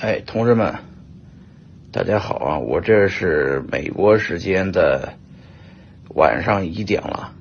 哎同志们大家好啊我这是美国时间的晚上一点了。